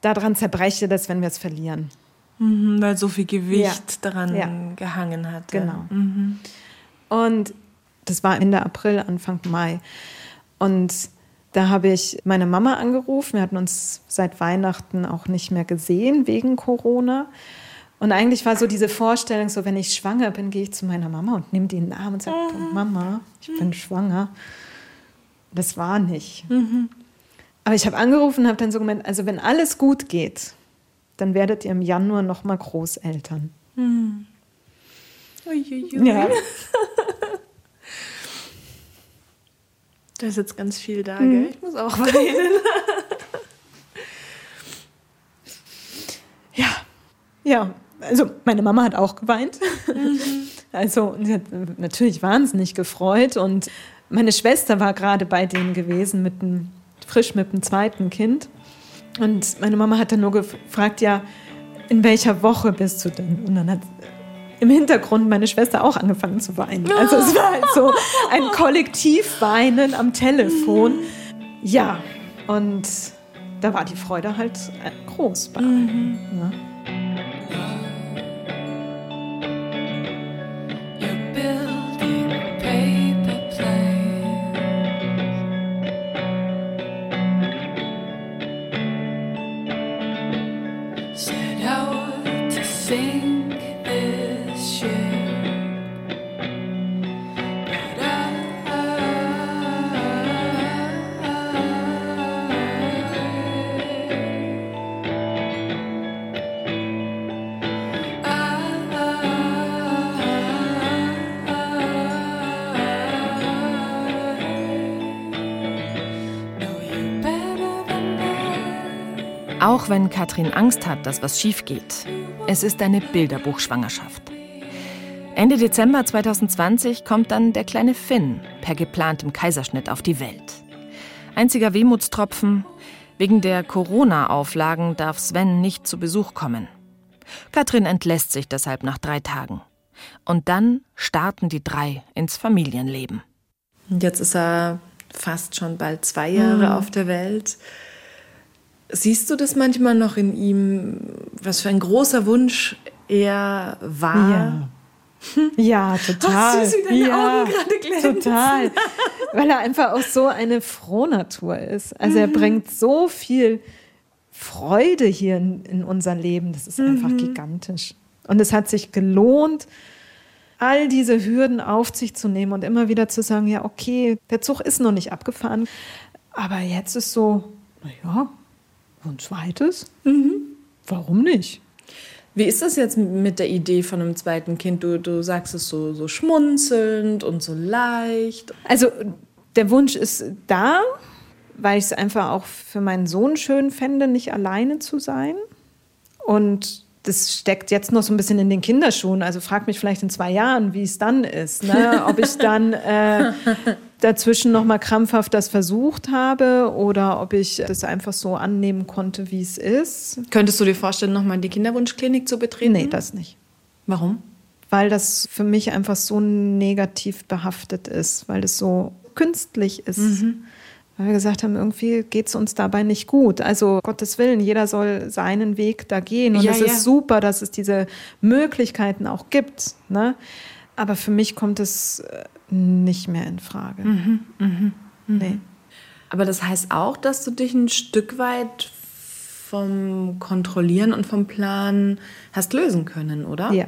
daran zerbreche, dass wenn wir es verlieren. Mhm, weil so viel Gewicht Ja. daran Ja. gehangen hat. Genau. Und das war Ende April, Anfang Mai. Und da habe ich meine Mama angerufen. Wir hatten uns seit Weihnachten auch nicht mehr gesehen wegen Corona. Und eigentlich war so diese Vorstellung, so wenn ich schwanger bin, gehe ich zu meiner Mama und nehme die in den Arm und sage, du, Mama, ich bin schwanger. Das war nicht. Aber ich habe angerufen und habe dann so gemeint, also wenn alles gut geht, dann werdet ihr im Januar noch mal Großeltern. Uiuiui. Ja. [LAUGHS] Da ist jetzt ganz viel da, gell? Ich muss auch [LAUGHS] weinen. Ja, ja. Also meine Mama hat auch geweint. Also und sie hat natürlich wahnsinnig gefreut und meine Schwester war gerade bei denen gewesen mit dem frisch mit dem zweiten Kind und meine Mama hat dann nur gefragt, ja, in welcher Woche bist du denn? Und dann hat im Hintergrund meine Schwester auch angefangen zu weinen. Also es war halt so ein Kollektivweinen am Telefon. Ja, und da war die Freude halt groß bei allen. Ja. Auch wenn Katrin Angst hat, dass was schief geht. Es ist eine Bilderbuchschwangerschaft. Ende Dezember 2020 kommt dann der kleine Finn per geplantem Kaiserschnitt auf die Welt. Einziger Wehmutstropfen, wegen der Corona-Auflagen darf Sven nicht zu Besuch kommen. Katrin entlässt sich deshalb nach drei Tagen. Und dann starten die drei ins Familienleben. Und jetzt ist er fast schon bald zwei Jahre auf der Welt. Siehst du das manchmal noch in ihm, was für ein großer Wunsch er war? Ja. Ja, total. Ach, süß, wie deine ja, Augen gerade glänzen. Total. Weil er einfach auch so eine Frohnatur ist. Also er bringt so viel Freude hier in, in unser Leben. Das ist einfach gigantisch. Und es hat sich gelohnt, all diese Hürden auf sich zu nehmen und immer wieder zu sagen, ja, okay, der Zug ist noch nicht abgefahren. Aber jetzt ist so, naja, ein zweites? Warum nicht? Wie ist das jetzt mit der Idee von einem zweiten Kind? Du, du sagst es so, so schmunzelnd und so leicht. Also der Wunsch ist da, weil ich es einfach auch für meinen Sohn schön fände, nicht alleine zu sein. Und das steckt jetzt noch so ein bisschen in den Kinderschuhen. Also frag mich vielleicht in zwei Jahren, wie es dann ist. Ne? [LAUGHS] Ob ich dann äh, dazwischen noch mal krampfhaft das versucht habe oder ob ich das einfach so annehmen konnte, wie es ist. Könntest du dir vorstellen, nochmal die Kinderwunschklinik zu betreten? Nee, das nicht. Warum? Weil das für mich einfach so negativ behaftet ist, weil es so künstlich ist. Weil wir gesagt haben, irgendwie geht es uns dabei nicht gut. Also Gottes Willen, jeder soll seinen Weg da gehen. Und es ja. ist super, dass es diese Möglichkeiten auch gibt. Ne? Aber für mich kommt es äh, nicht mehr in Frage. Nee. Aber das heißt auch, dass du dich ein Stück weit vom Kontrollieren und vom Plan hast lösen können, oder? Ja.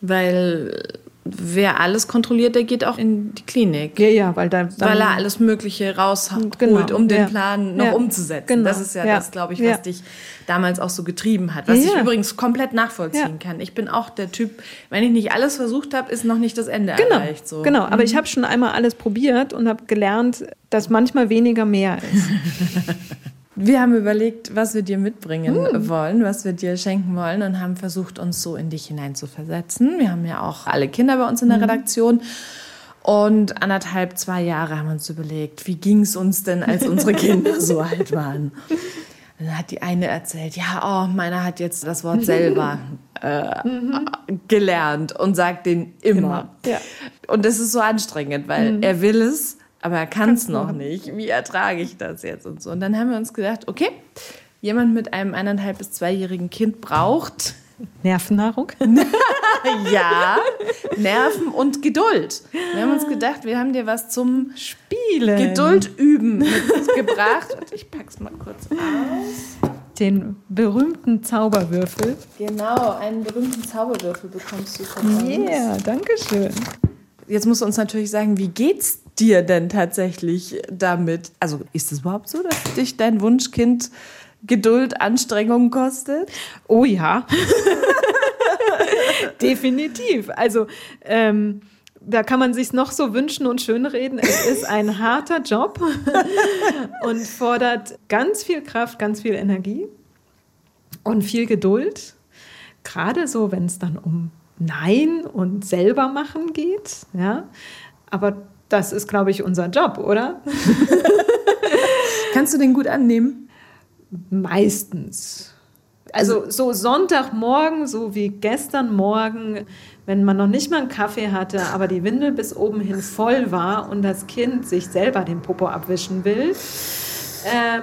Weil wer alles kontrolliert, der geht auch in die Klinik. ja, ja, weil da weil er alles Mögliche rausholt, Genau, um den ja. Plan noch Ja, umzusetzen. genau, Das ist ja, ja, das, glaube ich, was dich damals auch so getrieben hat. Was ich übrigens komplett nachvollziehen kann. Ich bin auch der Typ, wenn ich nicht alles versucht habe, ist noch nicht das Ende Genau, erreicht. So. genau. Aber ich habe schon einmal alles probiert und habe gelernt, dass manchmal weniger mehr ist. [LAUGHS] Wir haben überlegt, was wir dir mitbringen Hm. wollen, was wir dir schenken wollen und haben versucht, uns so in dich hinein zu versetzen. Wir haben ja auch alle Kinder bei uns in der Hm. Redaktion. Und anderthalb, zwei Jahre haben wir uns überlegt, wie ging es uns denn, als unsere Kinder [LAUGHS] so alt waren. Dann hat die eine erzählt, ja, oh, meiner hat jetzt das Wort selber [LAUGHS] äh, gelernt und sagt den immer. Immer, ja. Und das ist so anstrengend, weil er will es, aber er kann es noch nicht. Wie ertrage ich das jetzt und so? Und dann haben wir uns gedacht, okay, jemand mit einem eineinhalb bis zweijährigen Kind braucht [LAUGHS] Nervennahrung? [LAUGHS] ja Nerven und Geduld. Wir haben uns gedacht, wir haben dir was zum Spiele. Geduld üben mitgebracht. Und ich pack's mal kurz aus. Den berühmten Zauberwürfel. Genau, einen berühmten Zauberwürfel bekommst du von uns. Yeah, danke schön. Jetzt musst du uns natürlich sagen, wie geht's dir denn tatsächlich damit? Also ist es überhaupt so, dass dich dein Wunschkind Geduld, Anstrengung kostet? Oh ja. [LAUGHS] Definitiv. Also ähm, da kann man sich noch so wünschen und schönreden. Es ist ein harter Job [LAUGHS] und fordert ganz viel Kraft, ganz viel Energie und viel Geduld. Gerade so, wenn es dann um Nein und selber machen geht. Ja, aber das ist, glaube ich, unser Job, oder? [LAUGHS] Kannst du den gut annehmen? Meistens. Also so Sonntagmorgen, so wie gestern Morgen, wenn man noch nicht mal einen Kaffee hatte, aber die Windel bis oben hin voll war und das Kind sich selber den Popo abwischen will. Ähm,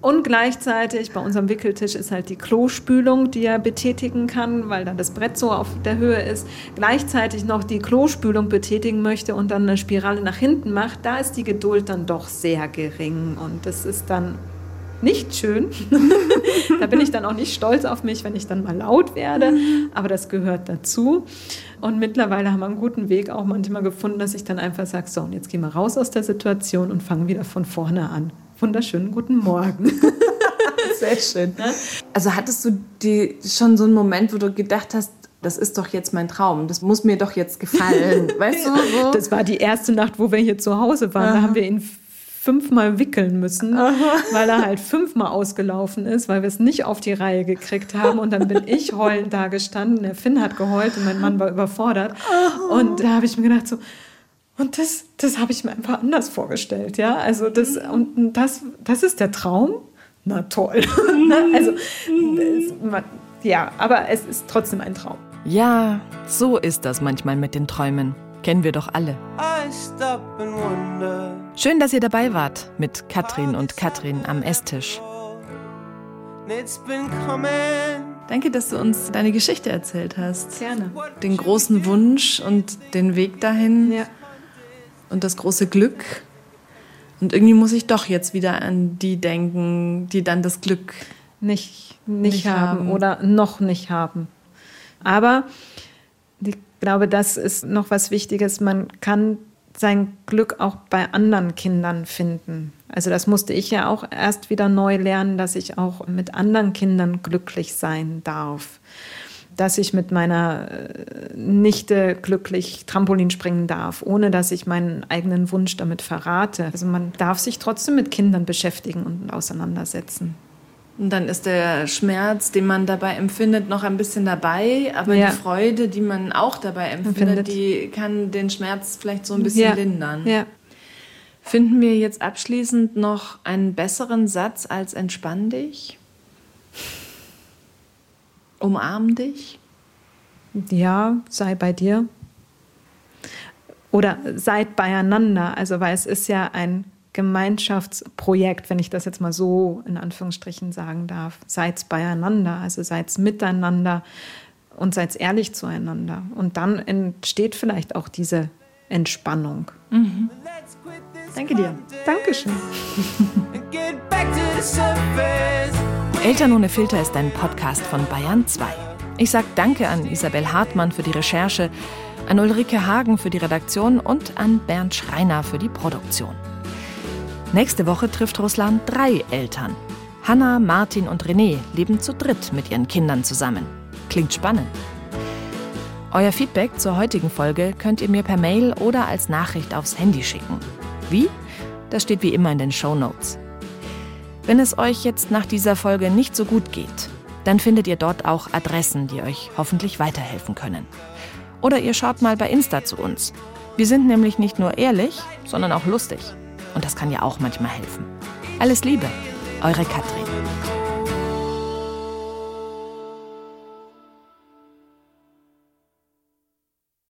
Und gleichzeitig bei unserem Wickeltisch ist halt die Klospülung, die er betätigen kann, weil dann das Brett so auf der Höhe ist. Gleichzeitig noch die Klospülung betätigen möchte und dann eine Spirale nach hinten macht. Da ist die Geduld dann doch sehr gering und das ist dann nicht schön. [LAUGHS] da bin ich dann auch nicht stolz auf mich, wenn ich dann mal laut werde, aber das gehört dazu. Und mittlerweile haben wir einen guten Weg auch manchmal gefunden, dass ich dann einfach sage, so, und jetzt gehen wir raus aus der Situation und fangen wieder von vorne an. Wunderschönen guten Morgen. [LAUGHS] Sehr schön. Also hattest du die, schon so einen Moment, wo du gedacht hast, das ist doch jetzt mein Traum, das muss mir doch jetzt gefallen. [LAUGHS] Weißt du? So? Das war die erste Nacht, wo wir hier zu Hause waren. Da haben wir ihn fünfmal wickeln müssen, weil er halt fünfmal ausgelaufen ist, weil wir es nicht auf die Reihe gekriegt haben. Und dann bin ich heulend da gestanden. Der Finn hat geheult und mein Mann war überfordert. Und da habe ich mir gedacht so, und das, das habe ich mir einfach anders vorgestellt, ja. Also das, und das, das ist der Traum? Na toll. [LAUGHS] also, das, man, ja, aber es ist trotzdem ein Traum. Ja, so ist das manchmal mit den Träumen. Kennen wir doch alle. I stop and wonder. Schön, dass ihr dabei wart mit Katrin und Katrin am Esstisch. It's been coming. Danke, dass du uns deine Geschichte erzählt hast. Gerne. Den großen Wunsch und den Weg dahin Ja. Und das große Glück. Und irgendwie muss ich doch jetzt wieder an die denken, die dann das Glück. nicht, nicht, Nicht haben, haben. oder noch nicht haben. Aber ich glaube, das ist noch was Wichtiges. Man kann sein Glück auch bei anderen Kindern finden. Also das musste ich ja auch erst wieder neu lernen, dass ich auch mit anderen Kindern glücklich sein darf. Dass ich mit meiner äh, Nichte glücklich Trampolin springen darf, ohne dass ich meinen eigenen Wunsch damit verrate. Also man darf sich trotzdem mit Kindern beschäftigen und auseinandersetzen. Und dann ist der Schmerz, den man dabei empfindet, noch ein bisschen dabei, aber Ja. die Freude, die man auch dabei empfindet, Empfindet. die kann den Schmerz vielleicht so ein bisschen ja. lindern. Ja. Finden wir jetzt abschließend noch einen besseren Satz als entspann dich? Umarm dich? Ja, sei bei dir. Oder seid beieinander. Also, weil es ist ja ein Gemeinschaftsprojekt, wenn ich das jetzt mal so in Anführungsstrichen sagen darf. Seid beieinander, also seid miteinander und seid ehrlich zueinander. Und dann entsteht vielleicht auch diese Entspannung. This Danke dir. Dankeschön. [LAUGHS] Eltern ohne Filter ist ein Podcast von Bayern 2. Ich sage Danke an Isabel Hartmann für die Recherche, an Ulrike Hagen für die Redaktion und an Bernd Schreiner für die Produktion. Nächste Woche trifft Ruslan drei Eltern. Hanna, Martin und René leben zu dritt mit ihren Kindern zusammen. Klingt spannend. Euer Feedback zur heutigen Folge könnt ihr mir per Mail oder als Nachricht aufs Handy schicken. Wie? Das steht wie immer in den Show Notes. Wenn es euch jetzt nach dieser Folge nicht so gut geht, dann findet ihr dort auch Adressen, die euch hoffentlich weiterhelfen können. Oder ihr schaut mal bei Insta zu uns. Wir sind nämlich nicht nur ehrlich, sondern auch lustig. Und das kann ja auch manchmal helfen. Alles Liebe, eure Katrin.